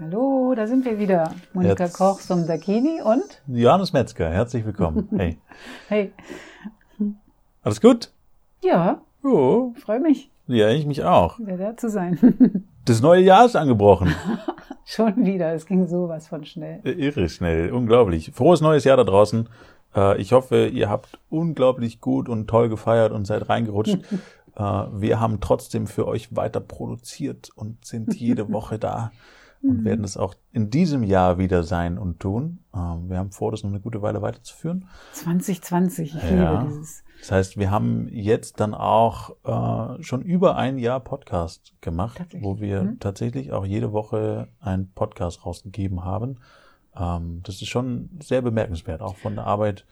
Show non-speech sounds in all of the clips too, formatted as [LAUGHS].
Hallo, da sind wir wieder. Monika Jetzt- Koch, Somdakini und Johannes Metzger, herzlich willkommen. [LAUGHS] Hey. hey, Alles gut? ja, Oh, freue mich, ja, ich mich auch. wieder da zu sein. [LAUGHS] Das neue Jahr ist angebrochen. [LAUGHS] Schon wieder, es ging sowas von schnell. Äh, Irre schnell, unglaublich. Frohes neues Jahr da draußen. Äh, Ich hoffe, ihr habt unglaublich gut und toll gefeiert und seid reingerutscht. Äh, Wir haben trotzdem für euch weiter produziert und sind jede Woche da und werden es auch in diesem Jahr wieder sein und tun. Äh, Wir haben vor, das noch eine gute Weile weiterzuführen. 2020, ich Ja. liebe dieses. Das heißt, wir haben jetzt dann auch äh, schon über ein Jahr Podcast gemacht, wo wir Mhm. tatsächlich auch jede Woche einen Podcast rausgegeben haben. Ähm, das ist schon sehr bemerkenswert, auch von der Arbeit.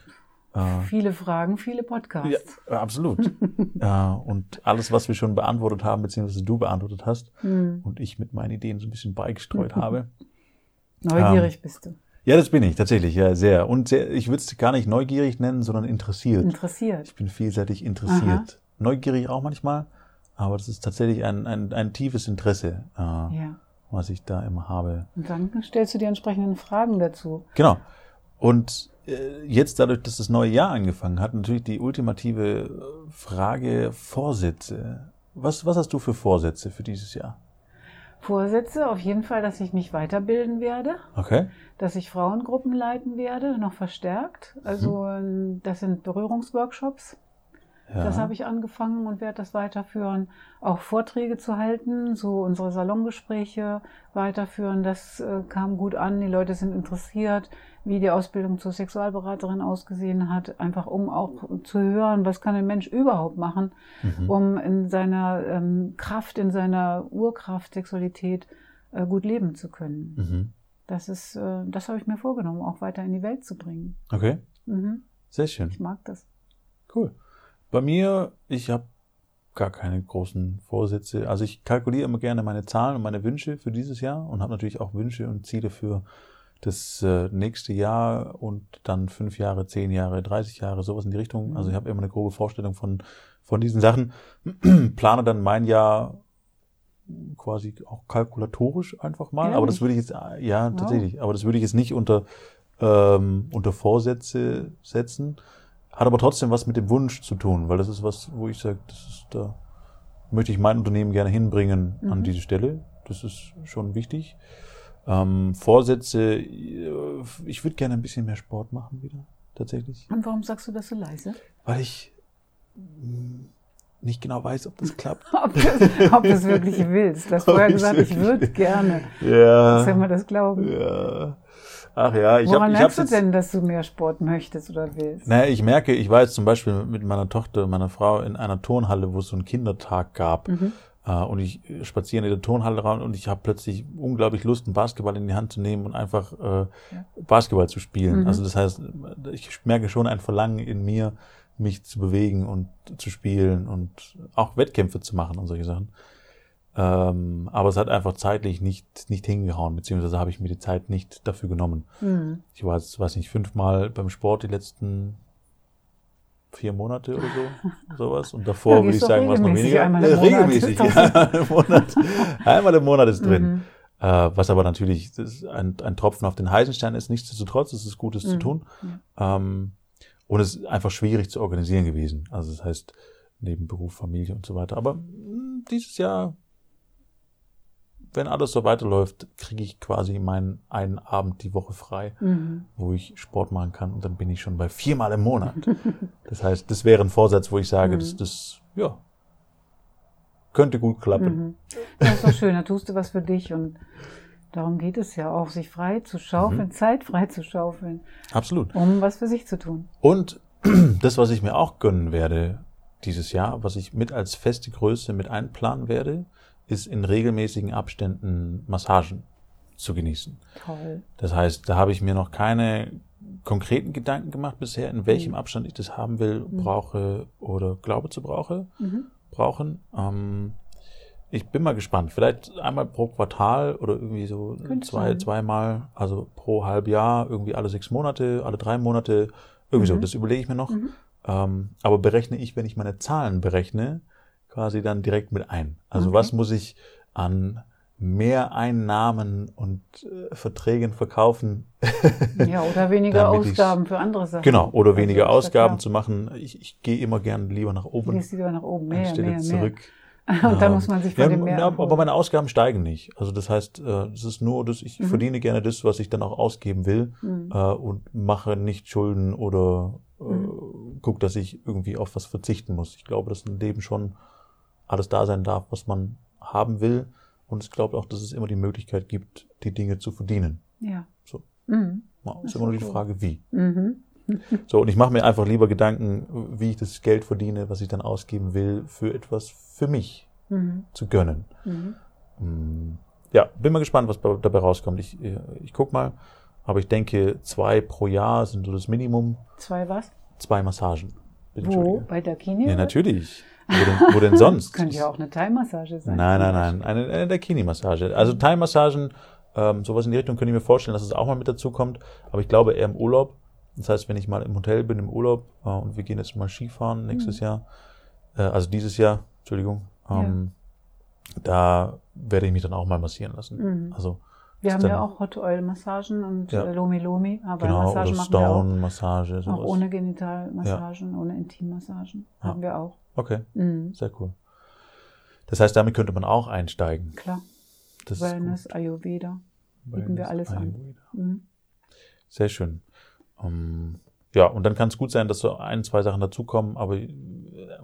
Äh, Viele Fragen, viele Podcasts. ja, absolut. [LAUGHS] äh, und alles, was wir schon beantwortet haben, beziehungsweise du beantwortet hast Hm. und ich mit meinen Ideen so ein bisschen beigestreut [LAUGHS] habe. Neugierig bist du. Ja, das bin ich tatsächlich, ja, sehr. Und sehr, ich würde es gar nicht neugierig nennen, sondern interessiert. Interessiert. Ich bin vielseitig interessiert. Neugierig auch manchmal, aber das ist tatsächlich ein, ein, ein tiefes Interesse, äh, Ja. was ich da immer habe. Und dann stellst du die entsprechenden Fragen dazu. Genau. Und jetzt dadurch, dass das neue Jahr angefangen hat, natürlich die ultimative äh, Frage Vorsätze. Was, was hast du für Vorsätze für dieses Jahr? Vorsätze, auf jeden Fall, dass ich mich weiterbilden werde. Okay. dass ich Frauengruppen leiten werde, noch verstärkt. Also ähm, das sind Berührungsworkshops. Ja. Das habe ich angefangen und werde das weiterführen. Auch Vorträge zu halten, so unsere Salongespräche weiterführen. Das äh, kam gut an. Die Leute sind interessiert, wie die Ausbildung zur Sexualberaterin ausgesehen hat. Einfach um auch zu hören, was kann ein Mensch überhaupt machen, Mhm. um in seiner ähm, Kraft, in seiner Urkraft, Sexualität äh, gut leben zu können. Mhm. Das ist, äh, das habe ich mir vorgenommen, auch weiter in die Welt zu bringen. Okay. Mhm. Sehr schön. Ich mag das. Cool. Bei mir, ich habe gar keine großen Vorsätze. Also ich kalkuliere immer gerne meine Zahlen und meine Wünsche für dieses Jahr und habe natürlich auch Wünsche und Ziele für das äh, nächste Jahr und dann fünf Jahre, zehn Jahre, 30 Jahre, sowas in die Richtung. Also ich habe immer eine grobe Vorstellung von, von diesen Sachen. [CLEARS THROAT] Plane dann mein Jahr quasi auch kalkulatorisch einfach mal. Aber das würde ich jetzt, äh, ja, Wow. tatsächlich. Aber das würde ich jetzt nicht unter, ähm, unter Vorsätze setzen. Hat aber trotzdem was mit dem Wunsch zu tun, weil das ist was, wo ich sage, das ist, da möchte ich mein Unternehmen gerne hinbringen an Mhm. diese Stelle. Das ist schon wichtig. Ähm, Vorsätze, äh, ich würde gerne ein bisschen mehr Sport machen wieder, tatsächlich. Und warum sagst du das so leise? Weil ich mh, nicht genau weiß, ob das klappt. [LAUGHS] Ob du es ob du es wirklich willst. Du hast [LAUGHS] vorher gesagt, ich wirklich würde gerne. Ja. Soll man das glauben? ja. Ach ja, ich Woran habe ich merkst hab's du denn, dass du mehr Sport möchtest oder willst? Naja, ich merke, ich war jetzt zum Beispiel mit meiner Tochter, meiner Frau in einer Turnhalle, wo es so einen Kindertag gab. Mhm. Äh, und ich spaziere in der Turnhalle rein und ich habe plötzlich unglaublich Lust, einen Basketball in die Hand zu nehmen und einfach äh, Basketball zu spielen. Mhm. Also das heißt, ich merke schon ein Verlangen in mir, mich zu bewegen und zu spielen und auch Wettkämpfe zu machen und solche Sachen. Ähm, aber es hat einfach zeitlich nicht, nicht hingehauen, beziehungsweise habe ich mir die Zeit nicht dafür genommen. Hm. Ich war jetzt, weiß nicht, fünfmal beim Sport die letzten vier Monate oder so, [LAUGHS] sowas. Und davor Ja, würde ich sagen, was noch weniger. einmal im Monat. regelmäßig, ja, [LAUGHS] im Monat. Einmal im Monat ist drin. Mhm. Äh, was aber natürlich ein, ein Tropfen auf den heißen Stein ist, nichtsdestotrotz, es ist Gutes zu Mhm. tun. Ähm, und es ist einfach schwierig zu organisieren gewesen. Also das heißt, neben Beruf, Familie und so weiter. Aber mh, dieses Jahr, wenn alles so weiterläuft, kriege ich quasi meinen einen Abend die Woche frei Mhm. wo ich Sport machen kann und dann bin ich schon bei viermal im Monat. [LAUGHS] Das heißt, das wäre ein Vorsatz, wo ich sage, Mhm. das, das, ja, könnte gut klappen. Mhm. Das ist doch schön, da tust du was für dich und darum geht es ja auch, sich frei zu Mhm. schaufeln, Zeit frei zu schaufeln, Absolut. um was für sich zu tun. Und [CLEARS THROAT] das, was ich mir auch gönnen werde dieses Jahr, was ich mit als feste Größe mit einplanen werde, ist in regelmäßigen Abständen Massagen zu genießen. Toll. Das heißt, da habe ich mir noch keine konkreten Gedanken gemacht bisher, in welchem Mhm. Abstand ich das haben will, brauche oder glaube zu brauche. Mhm. brauchen. Ähm, ich bin mal gespannt. Vielleicht einmal pro Quartal oder irgendwie so Könnte zwei, sein. zweimal, also pro Halbjahr, irgendwie alle sechs Monate, alle drei Monate, irgendwie so. Mhm. Das überlege ich mir noch. Mhm. Ähm, aber berechne ich, wenn ich meine Zahlen berechne, quasi dann direkt mit ein. Also Okay. was muss ich an Mehreinnahmen und äh, Verträgen verkaufen. [LAUGHS] ja, oder weniger Ausgaben für andere Sachen. Genau, oder also weniger Ausgaben zu machen. Ich, ich gehe immer gern lieber nach oben. Gehst lieber nach oben, mehr, anstelle mehr, zurück. Mehr. [LAUGHS] Und dann muss man sich von ja, dem mehr. Ja, aber meine Ausgaben steigen nicht. Also das heißt, äh, es ist nur, dass ich mhm. verdiene gerne das, was ich dann auch ausgeben will mhm. Äh, und mache nicht Schulden oder äh, mhm. gucke, dass ich irgendwie auf was verzichten muss. Ich glaube, dass ein Leben schon alles da sein darf, was man haben will. Und ich glaube auch, dass es immer die Möglichkeit gibt, die Dinge zu verdienen. Ja. So. Mhm. Ja, ist immer nur die Frage, wie. Mhm. [LAUGHS] So, und ich mache mir einfach lieber Gedanken, wie ich das Geld verdiene, was ich dann ausgeben will, für etwas für mich mhm. zu gönnen. Mhm. Mm, ja, bin mal gespannt, was dabei rauskommt. Ich, ich guck mal. Aber ich denke, zwei pro Jahr sind so das Minimum. Zwei was? Zwei Massagen. Wo? Bei der Kini? Ja, natürlich. Wo denn, wo denn [LAUGHS] sonst? Könnte ja auch eine Thai-Massage sein. Nein, nein, nein. Eine, eine der Kini-Massage. Also Thai-Massagen, ähm, sowas in die Richtung könnte ich mir vorstellen, dass es auch mal mit dazu kommt. Aber ich glaube eher im Urlaub. Das heißt, wenn ich mal im Hotel bin, im Urlaub, äh, und wir gehen jetzt mal Skifahren nächstes mhm. Jahr, äh, also dieses Jahr, Entschuldigung, ähm, ja. da werde ich mich dann auch mal massieren lassen. Mhm. Also wir haben ja auch Hot Oil Massagen und Ja. äh, Lomi Lomi, aber genau, Massagen oder machen wir auch. Stone Massage, Auch sowas. ohne Genitalmassagen, ohne Intimmassagen Ja. haben wir auch. Okay, Mhm. sehr cool. Das heißt, damit könnte man auch einsteigen. Klar. Das Wellness, Ayurveda. gut. bieten wir alles an. Ayurveda. Mhm. Sehr schön. Ähm, ja, und dann kann es gut sein, dass so ein, zwei Sachen dazukommen, aber äh,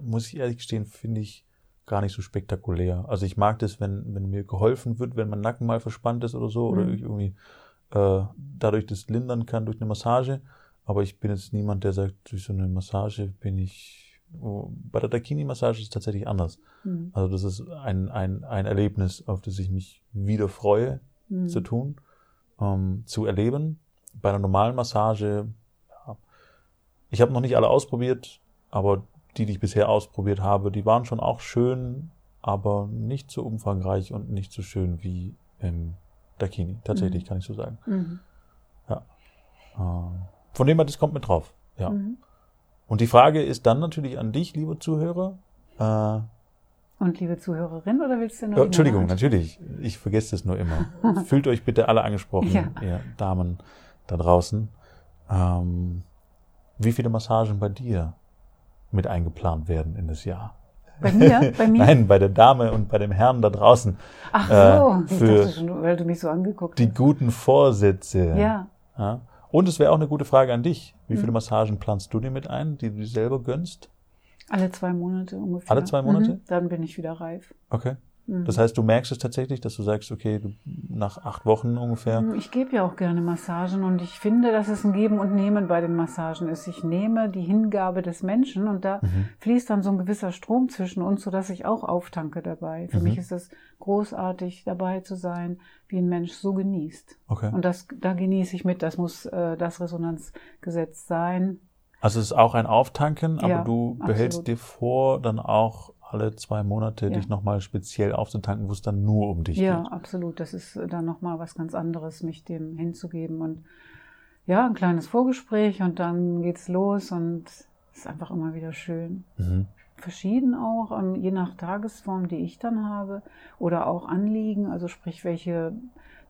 muss ich ehrlich gestehen, finde ich gar nicht so spektakulär. Also ich mag das, wenn, wenn mir geholfen wird, wenn mein Nacken mal verspannt ist oder so, oder Mhm. ich irgendwie äh, dadurch das lindern kann durch eine Massage. Aber ich bin jetzt niemand, der sagt, durch so eine Massage bin ich. Bei der Dakini-Massage ist es tatsächlich anders. Mhm. Also das ist ein, ein, ein Erlebnis, auf das ich mich wieder freue, Mhm. zu tun, ähm, zu erleben. Bei einer normalen Massage, ja, ich habe noch nicht alle ausprobiert, aber die, die ich bisher ausprobiert habe, die waren schon auch schön, aber nicht so umfangreich und nicht so schön wie im Dakini. Tatsächlich, Mhm. kann ich so sagen. Mhm. Ähm, von dem her, das kommt mit drauf. Ja. Und die Frage ist dann natürlich an dich, liebe Zuhörer. Äh, Und liebe Zuhörerin, oder willst du nur? Ja, Entschuldigung, natürlich. Ich vergesse das nur immer. [LAUGHS] Fühlt euch bitte alle angesprochen, Ja. ihr Damen da draußen. Ähm, wie viele Massagen bei dir mit eingeplant werden in das Jahr? Bei mir? [LAUGHS] Bei mir? Nein, bei der Dame und bei dem Herrn da draußen. Ach äh, so, ich für- dachte schon, weil du mich so angeguckt Die hast. guten Vorsätze. Ja, Ja. Und es wäre auch eine gute Frage an dich. Wie viele Mhm. Massagen planst du dir mit ein, die du dir selber gönnst? alle zwei Monate ungefähr. Alle zwei Monate? Mhm. Dann bin ich wieder reif. Okay. Mhm. Das heißt, du merkst es tatsächlich, dass du sagst, okay, du, nach acht Wochen ungefähr. Ich gebe ja auch gerne Massagen und ich finde, dass es ein Geben und Nehmen bei den Massagen ist. Ich nehme die Hingabe des Menschen und da Mhm. fließt dann so ein gewisser Strom zwischen uns, sodass ich auch auftanke dabei. Für Mhm. mich ist es großartig, dabei zu sein, wie ein Mensch so genießt. Okay. Und das, da genieße ich mit. Das muss äh, das Resonanzgesetz sein. Also es ist auch ein Auftanken, aber Ja, du behältst absolut. dir vor, dann auch alle zwei Monate Ja. dich nochmal speziell aufzutanken, wo es dann nur um dich Ja, geht. absolut. Das ist äh, dann nochmal was ganz anderes, mich dem hinzugeben. Und ja, ein kleines Vorgespräch und dann geht's los und es ist einfach immer wieder schön. Mhm. Verschieden auch, ähm, je nach Tagesform, die ich dann habe oder auch Anliegen, also sprich, welche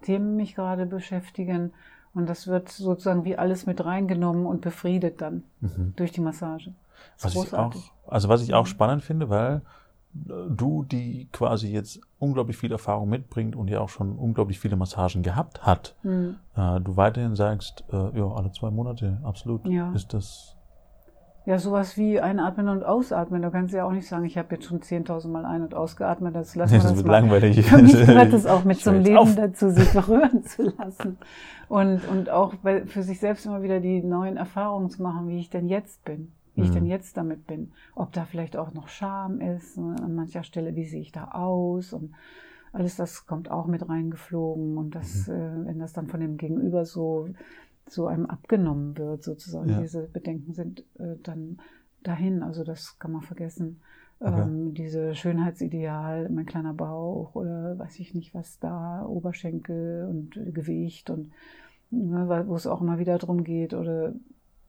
Themen mich gerade beschäftigen. Und das wird sozusagen wie alles mit reingenommen und befriedet dann Mhm. durch die Massage. Was ist ich auch, großartig. also was ich auch Mhm. spannend finde, weil du, die quasi jetzt unglaublich viel Erfahrung mitbringt und ja auch schon unglaublich viele Massagen gehabt hat, Hm. äh, du weiterhin sagst, äh, ja, alle zwei Monate, absolut, Ja. ist das, Ja, sowas wie einatmen und ausatmen. Da kannst du ja auch nicht sagen, ich habe jetzt schon 10.000 Mal ein- und ausgeatmet. Das lassen [LAUGHS] wir das das wird mal. langweilig. [LAUGHS] Für mich [LAUGHS] gehört es auch mit zum Leben auf. dazu, sich berühren zu lassen. Und, und auch bei, für sich selbst immer wieder die neuen Erfahrungen zu machen, wie ich denn jetzt bin. Wie ich Mhm. denn jetzt damit bin. Ob da vielleicht auch noch Scham ist, ne, an mancher Stelle, wie sehe ich da aus und alles das kommt auch mit reingeflogen. Und das, Mhm. äh, wenn das dann von dem Gegenüber so, so einem abgenommen wird, sozusagen, Ja. diese Bedenken sind äh, dann dahin. Also das kann man vergessen. Okay. Ähm, diese Schönheitsideal, mein kleiner Bauch oder weiß ich nicht was da, Oberschenkel und Gewicht und ne, wo es auch immer wieder drum geht oder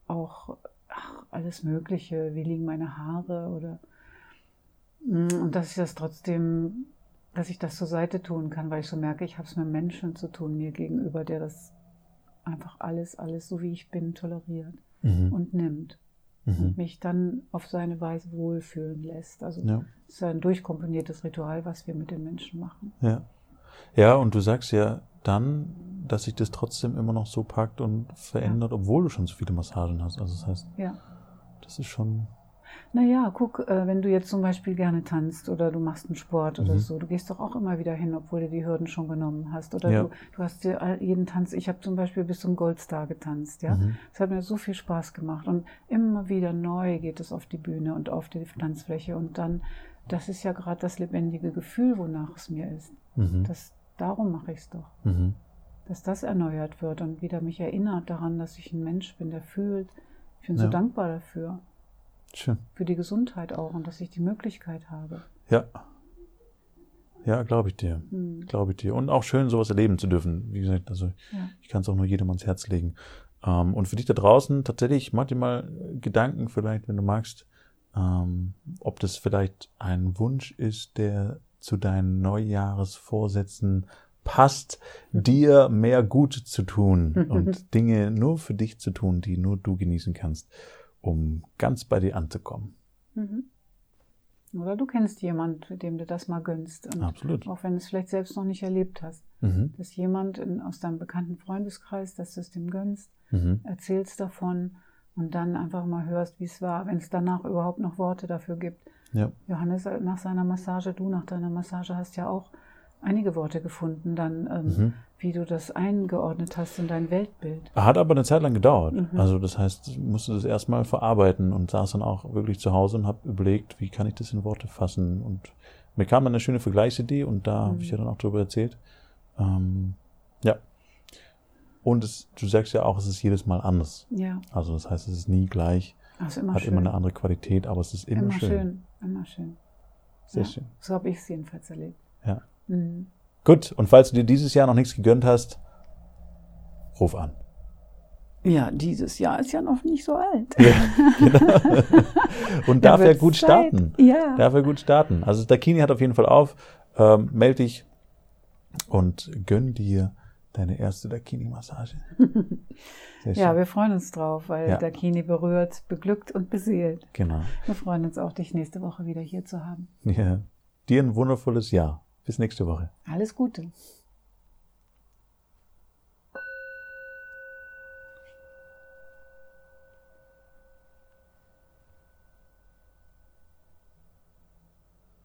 auch ach, alles Mögliche, wie liegen meine Haare oder Mm, und dass ich das trotzdem dass ich das zur Seite tun kann, weil ich so merke, ich habe es mit Menschen zu tun, mir gegenüber, der das einfach alles, alles so wie ich bin, toleriert Mhm. und nimmt Mhm. und mich dann auf seine Weise wohlfühlen lässt. Also Ja. es ist ein durchkomponiertes Ritual, was wir mit den Menschen machen. Ja. Ja, und du sagst ja dann, dass sich das trotzdem immer noch so packt und verändert, obwohl du schon so viele Massagen hast. Also das heißt, Ja. Das ist schon. Naja, guck, äh, wenn du jetzt zum Beispiel gerne tanzt oder du machst einen Sport oder Mhm. so, du gehst doch auch immer wieder hin, obwohl du die Hürden schon genommen hast. Oder Ja. du, du hast dir jeden Tanz, ich habe zum Beispiel bis zum Goldstar getanzt, ja. Mhm. Es hat mir so viel Spaß gemacht und immer wieder neu geht es auf die Bühne und auf die Tanzfläche und dann, das ist ja gerade das lebendige Gefühl, wonach es mir ist. Mhm. Das, darum mache ich es doch, Mhm. dass das erneuert wird und wieder mich erinnert daran, dass ich ein Mensch bin, der fühlt. Ich bin so Ja. dankbar dafür, Schön. für die Gesundheit auch und dass ich die Möglichkeit habe. Ja. Ja, glaube ich dir. Hm. Glaube ich dir. Und auch schön, sowas erleben zu dürfen. Wie gesagt, also Ja. ich kann es auch nur jedem ans Herz legen. Ähm, und für dich da draußen tatsächlich, mach dir mal Gedanken vielleicht, wenn du magst, ähm, ob das vielleicht ein Wunsch ist, der zu deinen Neujahresvorsätzen passt, dir mehr gut zu tun [LAUGHS] und Dinge nur für dich zu tun, die nur du genießen kannst, um ganz bei dir anzukommen. Mhm. Oder du kennst jemanden, dem du das mal gönnst. Und Absolut. Auch wenn du es vielleicht selbst noch nicht erlebt hast. Mhm. Dass jemand in, aus deinem bekannten Freundeskreis, dass du es dem gönnst, Mhm. erzählst davon und dann einfach mal hörst, wie es war, wenn es danach überhaupt noch Worte dafür gibt. Ja. Johannes, nach seiner Massage, du nach deiner Massage hast ja auch einige Worte gefunden, dann, ähm, Mhm. wie du das eingeordnet hast in dein Weltbild. Hat aber eine Zeit lang gedauert. Mhm. Also das heißt, ich musste das erstmal verarbeiten und saß dann auch wirklich zu Hause und habe überlegt, wie kann ich das in Worte fassen. Und mir kam dann eine schöne Vergleichsidee und da habe ich ja dann auch darüber erzählt. Ähm, ja. Und es, du sagst ja auch, es ist jedes Mal anders. Ja, Also das heißt, es ist nie gleich, also immer hat schön. immer eine andere Qualität, aber es ist immer, immer schön. schön. Immer schön. Sehr Ja. schön. So habe ich es jedenfalls erlebt. Ja. Mhm. Gut, und falls du dir dieses Jahr noch nichts gegönnt hast, ruf an. Ja, dieses Jahr ist ja noch nicht so alt. Ja, genau. [LAUGHS] Und Da darf wird's gut Zeit. starten. Ja. Darf er gut starten. Also Dakini hat auf jeden Fall auf. Ähm, meld dich und gönn dir deine erste Dakini-Massage. [LAUGHS] Ja, wir freuen uns drauf, weil Ja. Dakini berührt, beglückt und beseelt. Genau. Wir freuen uns auch, dich nächste Woche wieder hier zu haben. Ja. Dir ein wundervolles Jahr. Bis nächste Woche. Alles Gute.